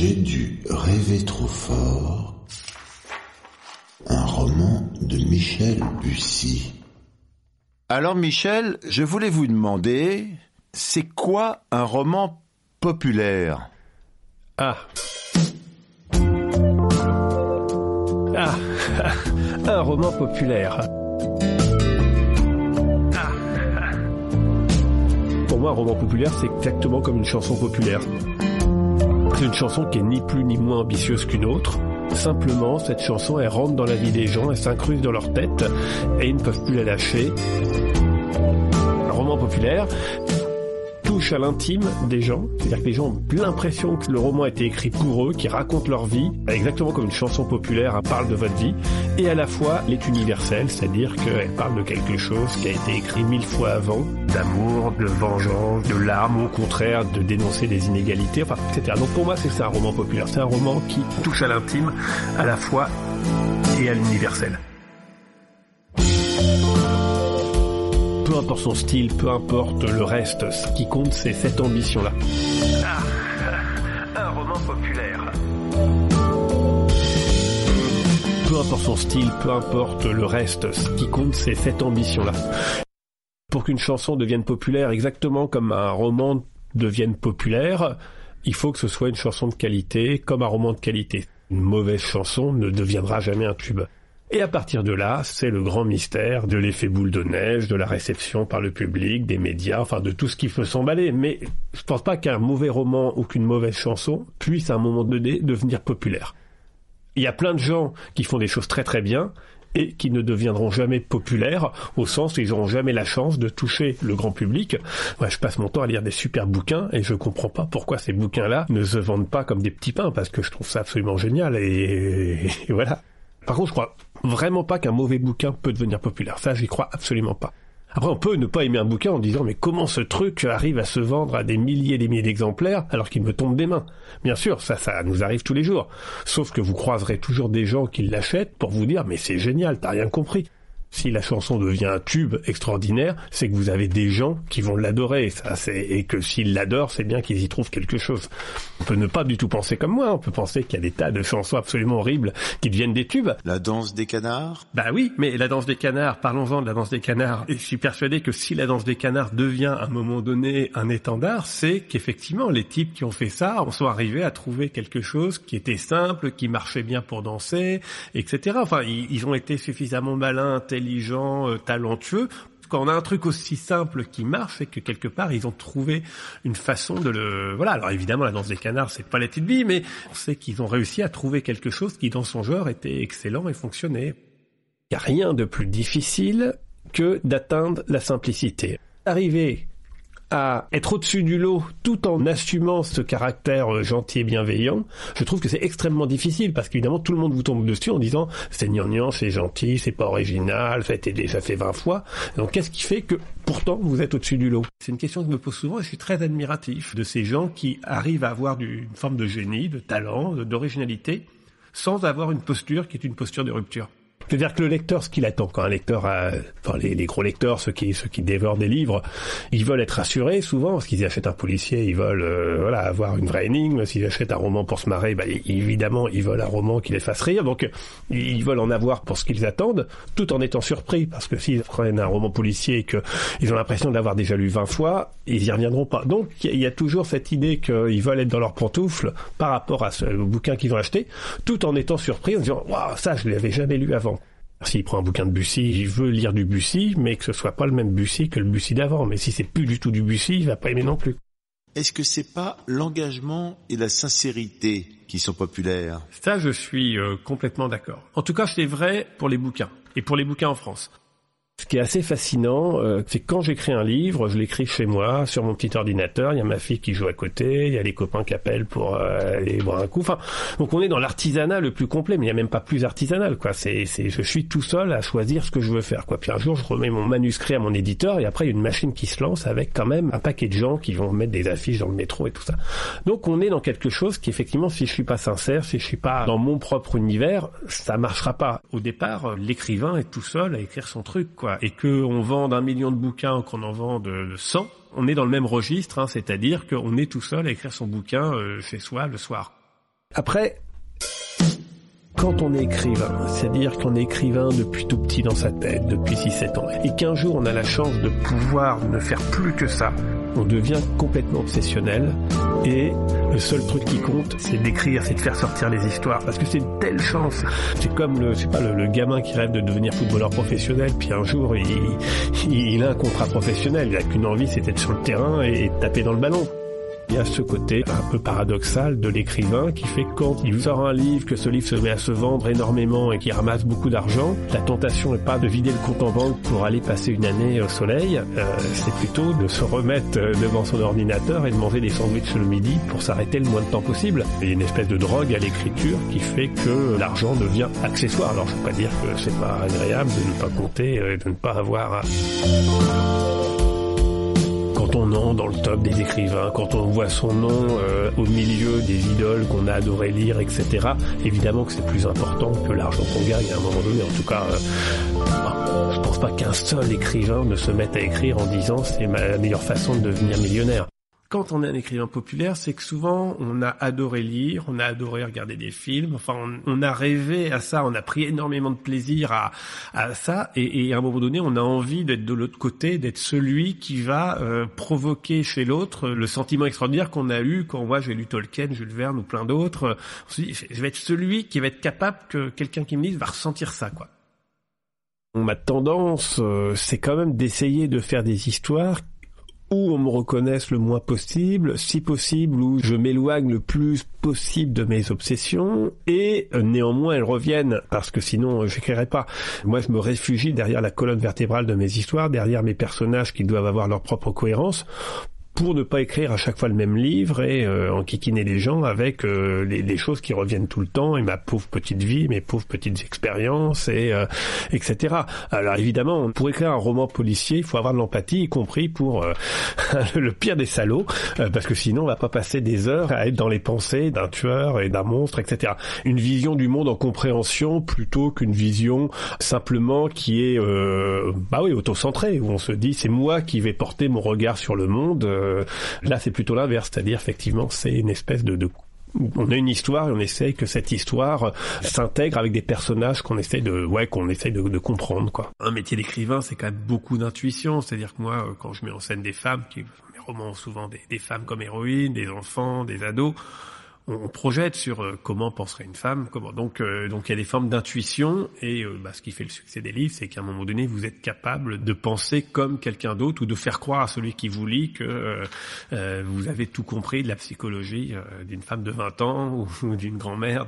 J'ai dû rêver trop fort. Un roman de Michel Bussy. Alors Michel, je voulais vous demander, c'est quoi un roman populaire? Ah. Ah. un roman populaire. Ah. Pour moi, un roman populaire, c'est exactement comme une chanson populaire. C'est une chanson qui est ni plus ni moins ambitieuse qu'une autre. Simplement, cette chanson, elle rentre dans la vie des gens, elle s'incruste dans leur tête et ils ne peuvent plus la lâcher. Roman populaire touche à l'intime des gens, c'est-à-dire que les gens ont l'impression que le roman a été écrit pour eux, qui raconte leur vie, exactement comme une chanson populaire elle parle de votre vie, et à la fois elle est universelle, c'est-à-dire qu'elle parle de quelque chose qui a été écrit mille fois avant, d'amour, de vengeance, de larmes, au contraire, de dénoncer des inégalités, enfin, etc. Donc pour moi, c'est un roman populaire, c'est un roman qui touche à l'intime, à la fois et à l'universel. Peu importe son style, peu importe le reste, ce qui compte c'est cette ambition-là. Ah, un roman populaire. Peu importe son style, peu importe le reste, ce qui compte c'est cette ambition-là. Pour qu'une chanson devienne populaire, exactement comme un roman devienne populaire, il faut que ce soit une chanson de qualité, comme un roman de qualité. Une mauvaise chanson ne deviendra jamais un tube. Et à partir de là, c'est le grand mystère de l'effet boule de neige, de la réception par le public, des médias, enfin de tout ce qui peut s'emballer. Mais je pense pas qu'un mauvais roman ou qu'une mauvaise chanson puisse à un moment donné devenir populaire. Il y a plein de gens qui font des choses très très bien et qui ne deviendront jamais populaires au sens où ils n'auront jamais la chance de toucher le grand public. Moi, je passe mon temps à lire des super bouquins et je comprends pas pourquoi ces bouquins-là ne se vendent pas comme des petits pains parce que je trouve ça absolument génial et, et voilà. Par contre, je crois vraiment pas qu'un mauvais bouquin peut devenir populaire. Ça, j'y crois absolument pas. Après, on peut ne pas aimer un bouquin en disant mais comment ce truc arrive à se vendre à des milliers et des milliers d'exemplaires alors qu'il me tombe des mains? Bien sûr, ça, ça nous arrive tous les jours. Sauf que vous croiserez toujours des gens qui l'achètent pour vous dire mais c'est génial, t'as rien compris. Si la chanson devient un tube extraordinaire, c'est que vous avez des gens qui vont l'adorer, ça, c'est, et que s'ils l'adorent, c'est bien qu'ils y trouvent quelque chose. On peut ne pas du tout penser comme moi, on peut penser qu'il y a des tas de chansons absolument horribles qui deviennent des tubes. La danse des canards? Bah oui, mais la danse des canards, parlons-en de la danse des canards. Et je suis persuadé que si la danse des canards devient à un moment donné un étendard, c'est qu'effectivement, les types qui ont fait ça en sont arrivés à trouver quelque chose qui était simple, qui marchait bien pour danser, etc. Enfin, ils, ils ont été suffisamment malins, intelligents, euh, talentueux. Quand on a un truc aussi simple qui marche, c'est que quelque part ils ont trouvé une façon de le. Voilà. Alors évidemment, la danse des canards, c'est pas la petite vie, mais on sait qu'ils ont réussi à trouver quelque chose qui, dans son genre, était excellent et fonctionnait. Il n'y a rien de plus difficile que d'atteindre la simplicité. Arriver à être au-dessus du lot tout en assumant ce caractère euh, gentil et bienveillant, je trouve que c'est extrêmement difficile parce qu'évidemment tout le monde vous tombe dessus en disant c'est gnangnan, c'est gentil, c'est pas original, ça a été déjà fait 20 fois. Donc qu'est-ce qui fait que pourtant vous êtes au-dessus du lot? C'est une question que je me pose souvent et je suis très admiratif de ces gens qui arrivent à avoir une forme de génie, de talent, d'originalité sans avoir une posture qui est une posture de rupture. C'est-à-dire que le lecteur, ce qu'il attend quand un lecteur a, enfin les, gros lecteurs, ceux qui ceux qui dévorent des livres, ils veulent être rassurés souvent parce qu'ils achètent un policier, ils veulent euh, voilà avoir une vraie énigme. S'ils achètent un roman pour se marrer, bah, évidemment ils veulent un roman qui les fasse rire. Donc ils veulent en avoir pour ce qu'ils attendent, tout en étant surpris parce que s'ils prennent un roman policier et que ils ont l'impression de l'avoir déjà lu 20 fois, ils y reviendront pas. Donc il y, y, a toujours cette idée qu'ils veulent être dans leurs pantoufles par rapport à ce bouquin qu'ils ont acheté, tout en étant surpris en disant waouh ça je l'avais jamais lu avant. S'il prend un bouquin de Bussy, il veut lire du Bussy, mais que ce soit pas le même Bussy que le Bussy d'avant. Mais si c'est plus du tout du Bussy, il va pas aimer non plus. Est-ce que c'est pas l'engagement et la sincérité qui sont populaires? Ça, je suis euh, complètement d'accord. En tout cas, c'est vrai pour les bouquins et pour les bouquins en France. Ce qui est assez fascinant, euh, c'est quand j'écris un livre, je l'écris chez moi, sur mon petit ordinateur, il y a ma fille qui joue à côté, il y a les copains qui appellent pour euh, aller boire un coup. Enfin, donc on est dans l'artisanat le plus complet, mais il n'y a même pas plus artisanal, quoi. C'est, c'est, je suis tout seul à choisir ce que je veux faire, quoi. Puis un jour, je remets mon manuscrit à mon éditeur, et après, il une machine qui se lance avec quand même un paquet de gens qui vont mettre des affiches dans le métro et tout ça. Donc on est dans quelque chose qui, effectivement, si je suis pas sincère, si je suis pas dans mon propre univers, ça marchera pas. Au départ, l'écrivain est tout seul à écrire son truc, quoi et qu'on vende un million de bouquins, qu'on en vende 100, on est dans le même registre, hein, c'est-à-dire qu'on est tout seul à écrire son bouquin euh, chez soi le soir. Après, quand on est écrivain, c'est-à-dire qu'on est écrivain depuis tout petit dans sa tête, depuis 6-7 ans, et qu'un jour on a la chance de pouvoir ne faire plus que ça, on devient complètement obsessionnel et le seul truc qui compte, c'est d'écrire, c'est de faire sortir les histoires parce que c'est une telle chance. C'est comme le, c'est pas le, gamin qui rêve de devenir footballeur professionnel, puis un jour il, a un contrat professionnel, il a qu'une envie, c'est d'être sur le terrain et de taper dans le ballon. Il y a ce côté un peu paradoxal de l'écrivain qui fait que quand il sort un livre, que ce livre se met à se vendre énormément et qu'il ramasse beaucoup d'argent, la tentation n'est pas de vider le compte en banque pour aller passer une année au soleil, euh, c'est plutôt de se remettre euh, devant son ordinateur et de manger des sandwichs le midi pour s'arrêter le moins de temps possible. Il y a une espèce de drogue à l'écriture qui fait que l'argent devient accessoire. Alors je ne veux pas dire que c'est pas agréable de ne pas compter et de ne pas avoir quand on dans le top des écrivains, quand on voit son nom euh, au milieu des idoles qu'on a adoré lire, etc., évidemment que c'est plus important que l'argent qu'on gagne à un moment donné. En tout cas, euh, je pense pas qu'un seul écrivain ne se mette à écrire en disant c'est ma meilleure façon de devenir millionnaire quand on est un écrivain populaire, c'est que souvent on a adoré lire, on a adoré regarder des films, enfin on, a rêvé à ça, on a pris énormément de plaisir à, ça, et, à un moment donné on a envie d'être de l'autre côté, d'être celui qui va euh, provoquer chez l'autre le sentiment extraordinaire qu'on a eu quand moi j'ai lu Tolkien, Jules Verne ou plein d'autres. Je vais être celui qui va être capable que quelqu'un qui me lise va ressentir ça quoi. Ma tendance, euh, c'est quand même d'essayer de faire des histoires où on me reconnaisse le moins possible, si possible où je m'éloigne le plus possible de mes obsessions et euh, néanmoins elles reviennent parce que sinon euh, j'écrirai pas. Moi je me réfugie derrière la colonne vertébrale de mes histoires, derrière mes personnages qui doivent avoir leur propre cohérence pour ne pas écrire à chaque fois le même livre et euh, enquiquiner les gens avec euh, les, choses qui reviennent tout le temps et ma pauvre petite vie, mes pauvres petites expériences et euh, etc. Alors évidemment, pour écrire un roman policier, il faut avoir de l'empathie, y compris pour euh, le pire des salauds, parce que sinon on va pas passer des heures à être dans les pensées d'un tueur et d'un monstre, etc. Une vision du monde en compréhension plutôt qu'une vision simplement qui est bah oui auto-centrée où on se dit c'est moi qui vais porter mon regard sur le monde euh, là, c'est plutôt l'inverse, c'est-à-dire effectivement, c'est une espèce de, on a une histoire et on essaye que cette histoire s'intègre avec des personnages qu'on essaie de ouais qu'on essaye de, comprendre quoi. Un métier d'écrivain c'est quand même beaucoup d'intuition, c'est-à-dire que moi quand je mets en scène des femmes, mes romans ont souvent des femmes comme héroïnes, des enfants, des ados, on projette sur euh, comment penserait une femme, comment donc euh, donc il y a des formes d'intuition et euh, bah, ce qui fait le succès des livres, c'est qu'à un moment donné vous êtes capable de penser comme quelqu'un d'autre ou de faire croire à celui qui vous lit que vous avez tout compris de la psychologie d'une femme de 20 ans ou, d'une grand-mère,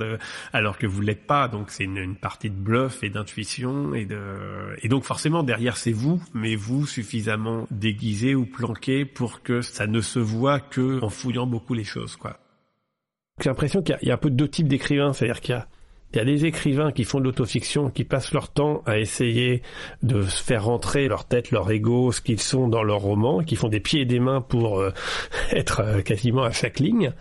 alors que vous l'êtes pas. Donc c'est une, partie de bluff et d'intuition et de et donc forcément derrière c'est vous, mais vous suffisamment déguisé ou planqué pour que ça ne se voit que en fouillant beaucoup les choses quoi. J'ai l'impression qu'il y, a un peu deux types d'écrivains, c'est-à-dire qu'il y a il y a des écrivains qui font de l'autofiction, qui passent leur temps à essayer de faire rentrer leur tête, leur ego, ce qu'ils sont dans leur roman, qui font des pieds et des mains pour euh, être euh, quasiment à chaque ligne.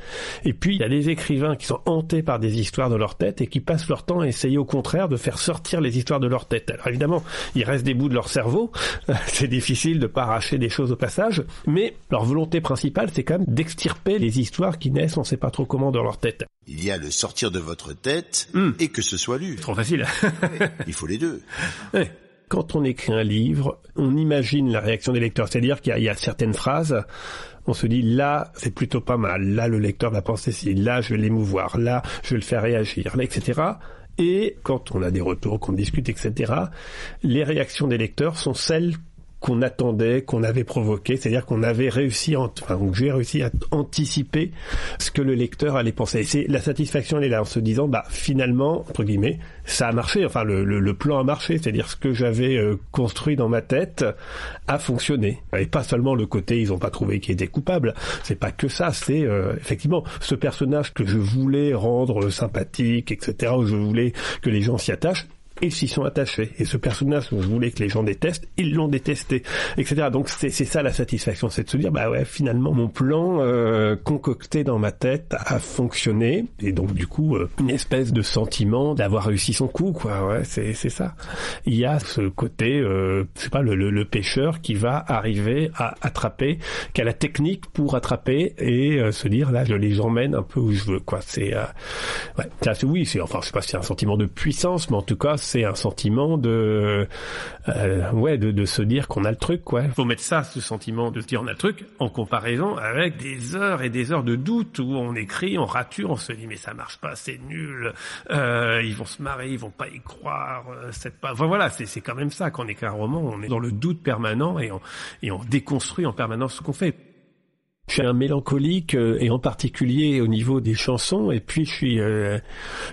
Et puis il y a des écrivains qui sont hantés par des histoires de leur tête et qui passent leur temps à essayer au contraire de faire sortir les histoires de leur tête. Alors évidemment, il reste des bouts de leur cerveau, c'est difficile de pas arracher des choses au passage, mais leur volonté principale, c'est quand même d'extirper les histoires qui naissent, on sait pas trop comment dans leur tête. Il y a le sortir de votre tête hmm. Et que ce soit lu. Trop facile. Il faut les deux. Quand on écrit un livre, on imagine la réaction des lecteurs. C'est-à-dire qu'il y, a certaines phrases, on se dit là, c'est plutôt pas mal. Là, le lecteur va penser si. Là, je vais l'émouvoir. Là, je vais le faire réagir. Etc. Et quand on a des retours, qu'on discute, etc., les réactions des lecteurs sont celles qu'on attendait, qu'on avait provoqué, c'est-à-dire qu'on avait réussi, enfin, j'ai réussi à anticiper ce que le lecteur allait penser. Et c'est la satisfaction, elle est là, en se disant, bah finalement, entre guillemets, ça a marché, enfin le, le, plan a marché, c'est-à-dire ce que j'avais euh, construit dans ma tête a fonctionné. Et pas seulement le côté, ils ont pas trouvé qu'il était coupable. C'est pas que ça, c'est euh, effectivement ce personnage que je voulais rendre sympathique, etc., où je voulais que les gens s'y attachent ils s'y sont attachés. Et ce personnage dont je voulais que les gens détestent, ils l'ont détesté, etc. Donc c'est ça la satisfaction, c'est de se dire bah ouais finalement mon plan euh, concocté dans ma tête a fonctionné et donc du coup euh, une espèce de sentiment d'avoir réussi son coup quoi. Ouais c'est c'est ça. Il y a ce côté euh, sais pas le, le, le, pêcheur qui va arriver à attraper, qui a la technique pour attraper et euh, se dire là je les emmène un peu où je veux quoi. C'est euh, ouais oui c'est enfin je sais pas si c'est un sentiment de puissance mais en tout cas c'est un sentiment de euh, ouais de, se dire qu'on a le truc quoi. Faut mettre ça, ce sentiment de se dire on a le truc, en comparaison avec des heures et des heures de doute où on écrit, on rature, on se dit mais ça marche pas, c'est nul, euh, ils vont se marrer, ils vont pas y croire, euh, c'est pas. Voilà, c'est c'est quand même ça quand on écrit un roman, on est dans le doute permanent et on et on déconstruit en permanence ce qu'on fait. Je suis un mélancolique euh, et en particulier au niveau des chansons et puis je suis euh,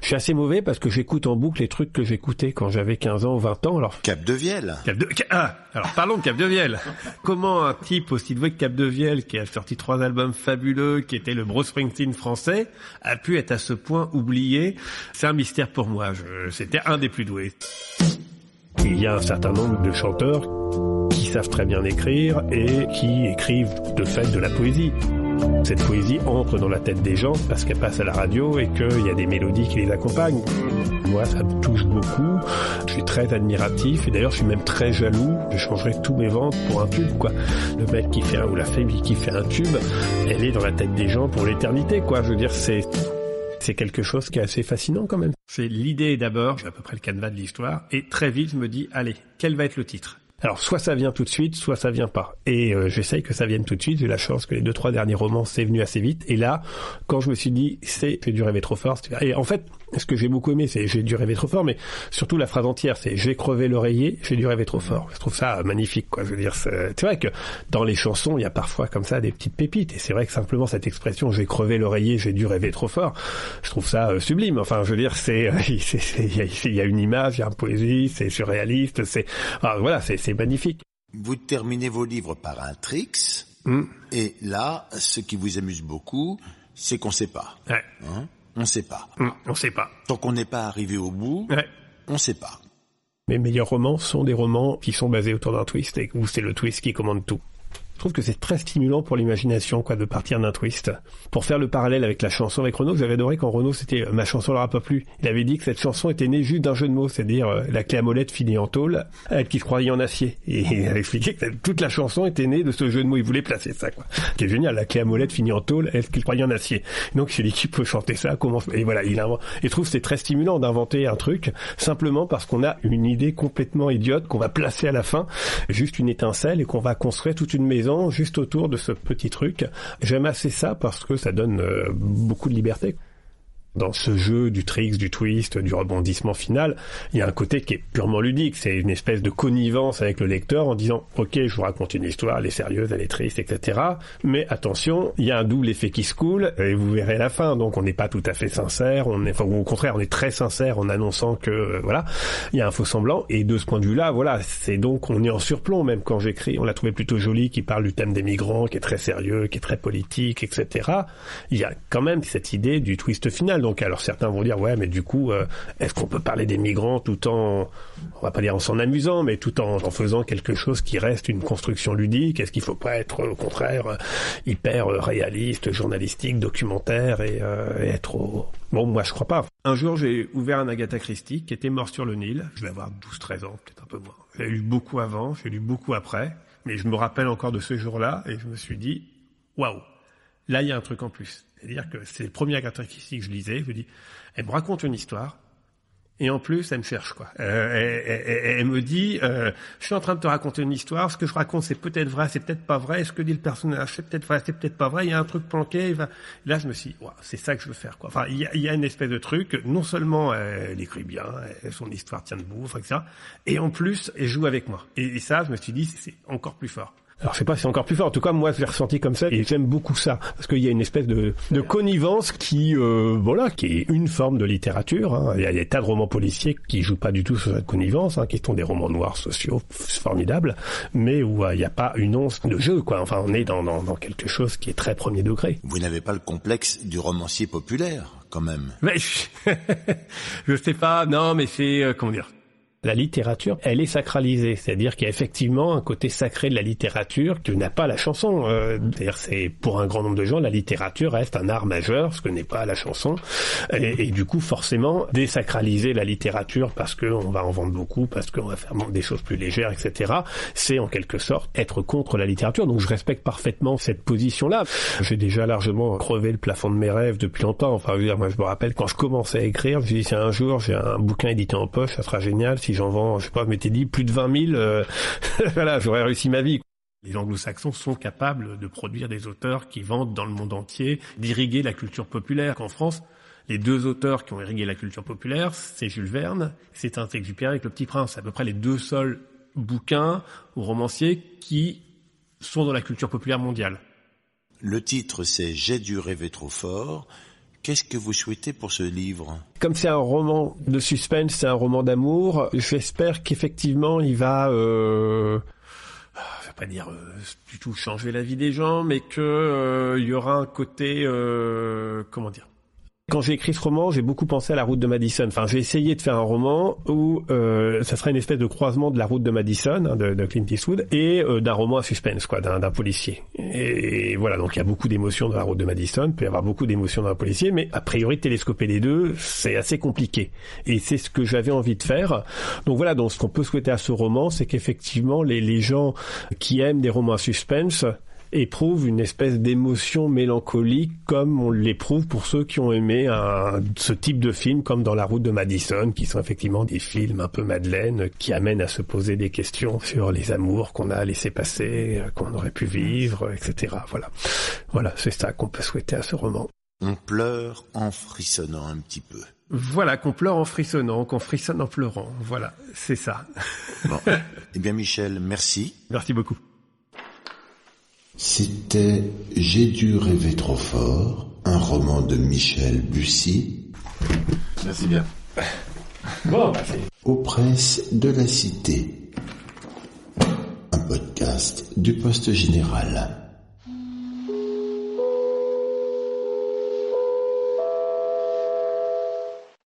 je suis assez mauvais parce que j'écoute en boucle les trucs que j'écoutais quand j'avais 15 ans ou 20 ans alors Cap de Vielle. Cap de ah, alors parlons de Cap de Vielle. Comment un type aussi doué que Cap de Vielle qui a sorti trois albums fabuleux qui était le Bruce Springsteen français a pu être à ce point oublié? C'est un mystère pour moi, c'était un des plus doués. Il y a un certain nombre de chanteurs savent très bien écrire et qui écrivent de fait de la poésie. Cette poésie entre dans la tête des gens parce qu'elle passe à la radio et qu'il y a des mélodies qui les accompagnent. Moi, ça me touche beaucoup. Je suis très admiratif et d'ailleurs, je suis même très jaloux. Je changerais tous mes ventes pour un tube, quoi. Le mec qui fait un, ou la femme qui fait un tube, elle est dans la tête des gens pour l'éternité, quoi. Je veux dire, c'est c'est quelque chose qui est assez fascinant quand même. C'est l'idée d'abord, j'ai à peu près le canevas de l'histoire, et très vite je me dis, allez, quel va être le titre? Alors soit ça vient tout de suite, soit ça vient pas. Et euh, j'essaye que ça vienne tout de suite. J'ai la chance que les deux trois derniers romans c'est venu assez vite. Et là, quand je me suis dit c'est j'ai dû rêver trop fort. Et en fait, ce que j'ai beaucoup aimé, c'est j'ai dû rêver trop fort, mais surtout la phrase entière, c'est j'ai crevé l'oreiller, j'ai dû rêver trop fort. Je trouve ça magnifique, quoi. Je veux dire, c'est vrai que dans les chansons, il y a parfois comme ça des petites pépites. Et c'est vrai que simplement cette expression j'ai crevé l'oreiller, j'ai dû rêver trop fort, je trouve ça euh, sublime. Enfin, je veux dire, c'est il y, a une image, il y a une poésie, c'est surréaliste, c'est voilà, c'est magnifique. Vous terminez vos livres par un tricks, hmm. et là, ce qui vous amuse beaucoup, c'est qu'on sait pas. Ouais. Hein? On sait pas. On on sait pas. Tant qu'on n'est pas arrivé au bout, ouais. on sait pas. Mes meilleurs romans sont des romans qui sont basés autour d'un twist et où c'est le twist qui commande tout. Je trouve que c'est très stimulant pour l'imagination, quoi, de partir d'un twist. Pour faire le parallèle avec la chanson avec Renaud, j'avais adoré quand Renaud c'était euh, ma chanson leur a pas plu. Il avait dit que cette chanson était née juste d'un jeu de mots, c'est-à-dire euh, la clé à molette finie en tôle, elle qui se croyait en acier. Et il a expliqué que toute la chanson était née de ce jeu de mots. Il voulait placer ça, quoi. C'est génial, la clé à molette finie en tôle, elle qui se croyait en acier. Donc c'est l'équipe peut chanter ça, comment et voilà, il invente. Je trouve c'est très stimulant d'inventer un truc simplement parce qu'on a une idée complètement idiote qu'on va placer à la fin, juste une étincelle et qu'on va construire toute une maison juste autour de ce petit truc. J'aime assez ça parce que ça donne euh, beaucoup de liberté dans ce jeu du tricks, du twist, du rebondissement final, il y a un côté qui est purement ludique. C'est une espèce de connivence avec le lecteur en disant, OK, je vous raconte une histoire, elle est sérieuse, elle est triste, etc. Mais attention, il y a un double effet qui se coule et vous verrez la fin. Donc on n'est pas tout à fait sincère. On est, enfin, au contraire, on est très sincère en annonçant que, euh, voilà, il y a un faux semblant. Et de ce point de vue-là, voilà, c'est donc, on est en surplomb, même quand j'écris. On l'a trouvé plutôt joli, qui parle du thème des migrants, qui est très sérieux, qui est très politique, etc. Il y a quand même cette idée du twist final. Donc alors certains vont dire ouais mais du coup euh, est-ce qu'on peut parler des migrants tout en on va pas dire en s'en amusant mais tout en, en, faisant quelque chose qui reste une construction ludique? Est-ce qu'il faut pas être au contraire euh, hyper euh, réaliste, journalistique, documentaire et, être au... bon moi je crois pas. Un jour j'ai ouvert un Agatha Christie qui était mort sur le Nil. Je vais avoir 12-13 ans peut-être un peu moins. J'ai lu beaucoup avant, j'ai lu beaucoup après, mais je me rappelle encore de ce jour-là et je me suis dit waouh là il y a un truc en plus. C'est-à-dire que c'est le premier Christie que je lisais. Je me dis, elle me raconte une histoire. Et en plus, elle me cherche quoi. Euh, elle, me dit, euh, je suis en train de te raconter une histoire. Ce que je raconte, c'est peut-être vrai, c'est peut-être pas vrai. Ce que dit le personnage, c'est peut-être vrai, c'est peut-être pas vrai? Il y a un truc planqué. Va... Là, je me suis, dit, c'est ça que je veux faire quoi. Enfin, il y a, une espèce de truc. Non seulement elle écrit bien, son histoire tient debout, etc. Et en plus, elle joue avec moi. Et ça, je me suis dit, c'est encore plus fort. Alors je sais pas si c'est encore plus fort. En tout cas, moi, je l'ai ressenti comme ça et j'aime beaucoup ça parce qu'il y a une espèce de, de connivence qui, euh, voilà, qui est une forme de littérature. Hein. Il y a des tas de romans policiers qui jouent pas du tout sur cette connivence, hein, qui sont des romans noirs sociaux formidables, mais où euh, il n'y a pas une once de jeu, quoi. Enfin, on est dans, dans, dans quelque chose qui est très premier degré. Vous n'avez pas le complexe du romancier populaire, quand même. Mais je, je sais pas. Non, mais c'est euh, comment dire la littérature, elle est sacralisée. C'est-à-dire qu'il y a effectivement un côté sacré de la littérature que n'a pas la chanson. Euh, c'est pour un grand nombre de gens, la littérature reste un art majeur, ce que n'est pas la chanson. Et, du coup, forcément, désacraliser la littérature parce qu'on va en vendre beaucoup, parce qu'on va faire des choses plus légères, etc. C'est en quelque sorte être contre la littérature. Donc je respecte parfaitement cette position-là. J'ai déjà largement crevé le plafond de mes rêves depuis longtemps. Enfin, moi je me rappelle quand je commençais à écrire, je me suis dit un jour j'ai un bouquin édité en poche, ça sera génial. Si j'en vends, je sais pas, je m'étais dit plus de 20 000, euh, voilà, j'aurais réussi ma vie. Les anglo-saxons sont capables de produire des auteurs qui vendent dans le monde entier, d'irriguer la culture populaire. Qu'en France, les deux auteurs qui ont irrigué la culture populaire, c'est Jules Verne, c'est Saint-Exupéry avec Le Petit Prince. C'est à peu près les deux seuls bouquins ou romanciers qui sont dans la culture populaire mondiale. Le titre, c'est J'ai dû rêver trop fort. Qu'est-ce que vous souhaitez pour ce livre Comme c'est un roman de suspense, c'est un roman d'amour, j'espère qu'effectivement il va... Euh je vais pas dire euh, du tout changer la vie des gens, mais que euh, il y aura un côté euh, comment dire quand j'ai écrit ce roman, j'ai beaucoup pensé à la route de Madison. Enfin, j'ai essayé de faire un roman où euh, ça serait une espèce de croisement de la route de Madison, hein, de, Clint Eastwood, et euh, d'un roman à suspense, quoi, d'un policier. Et, voilà, donc il y a beaucoup d'émotions dans la route de Madison, il peut y avoir beaucoup d'émotions dans un policier, mais a priori, télescoper les deux, c'est assez compliqué. Et c'est ce que j'avais envie de faire. Donc voilà, donc ce qu'on peut souhaiter à ce roman, c'est qu'effectivement, les, les gens qui aiment des romans à suspense éprouve une espèce d'émotion mélancolique comme on l'éprouve pour ceux qui ont aimé un, ce type de film comme dans La route de Madison, qui sont effectivement des films un peu Madeleine qui amènent à se poser des questions sur les amours qu'on a laissé passer, qu'on aurait pu vivre, etc. Voilà, voilà, c'est ça qu'on peut souhaiter à ce roman. On pleure en frissonnant un petit peu. Voilà, qu'on pleure en frissonnant, qu'on frissonne en pleurant. Voilà, c'est ça. Bon. eh bien, Michel, merci. Merci beaucoup. C'était J'ai dû rêver trop fort, un roman de Michel Bussy. Merci bien. Bon, bah, Aux presses de la Cité. Un podcast du Poste Général.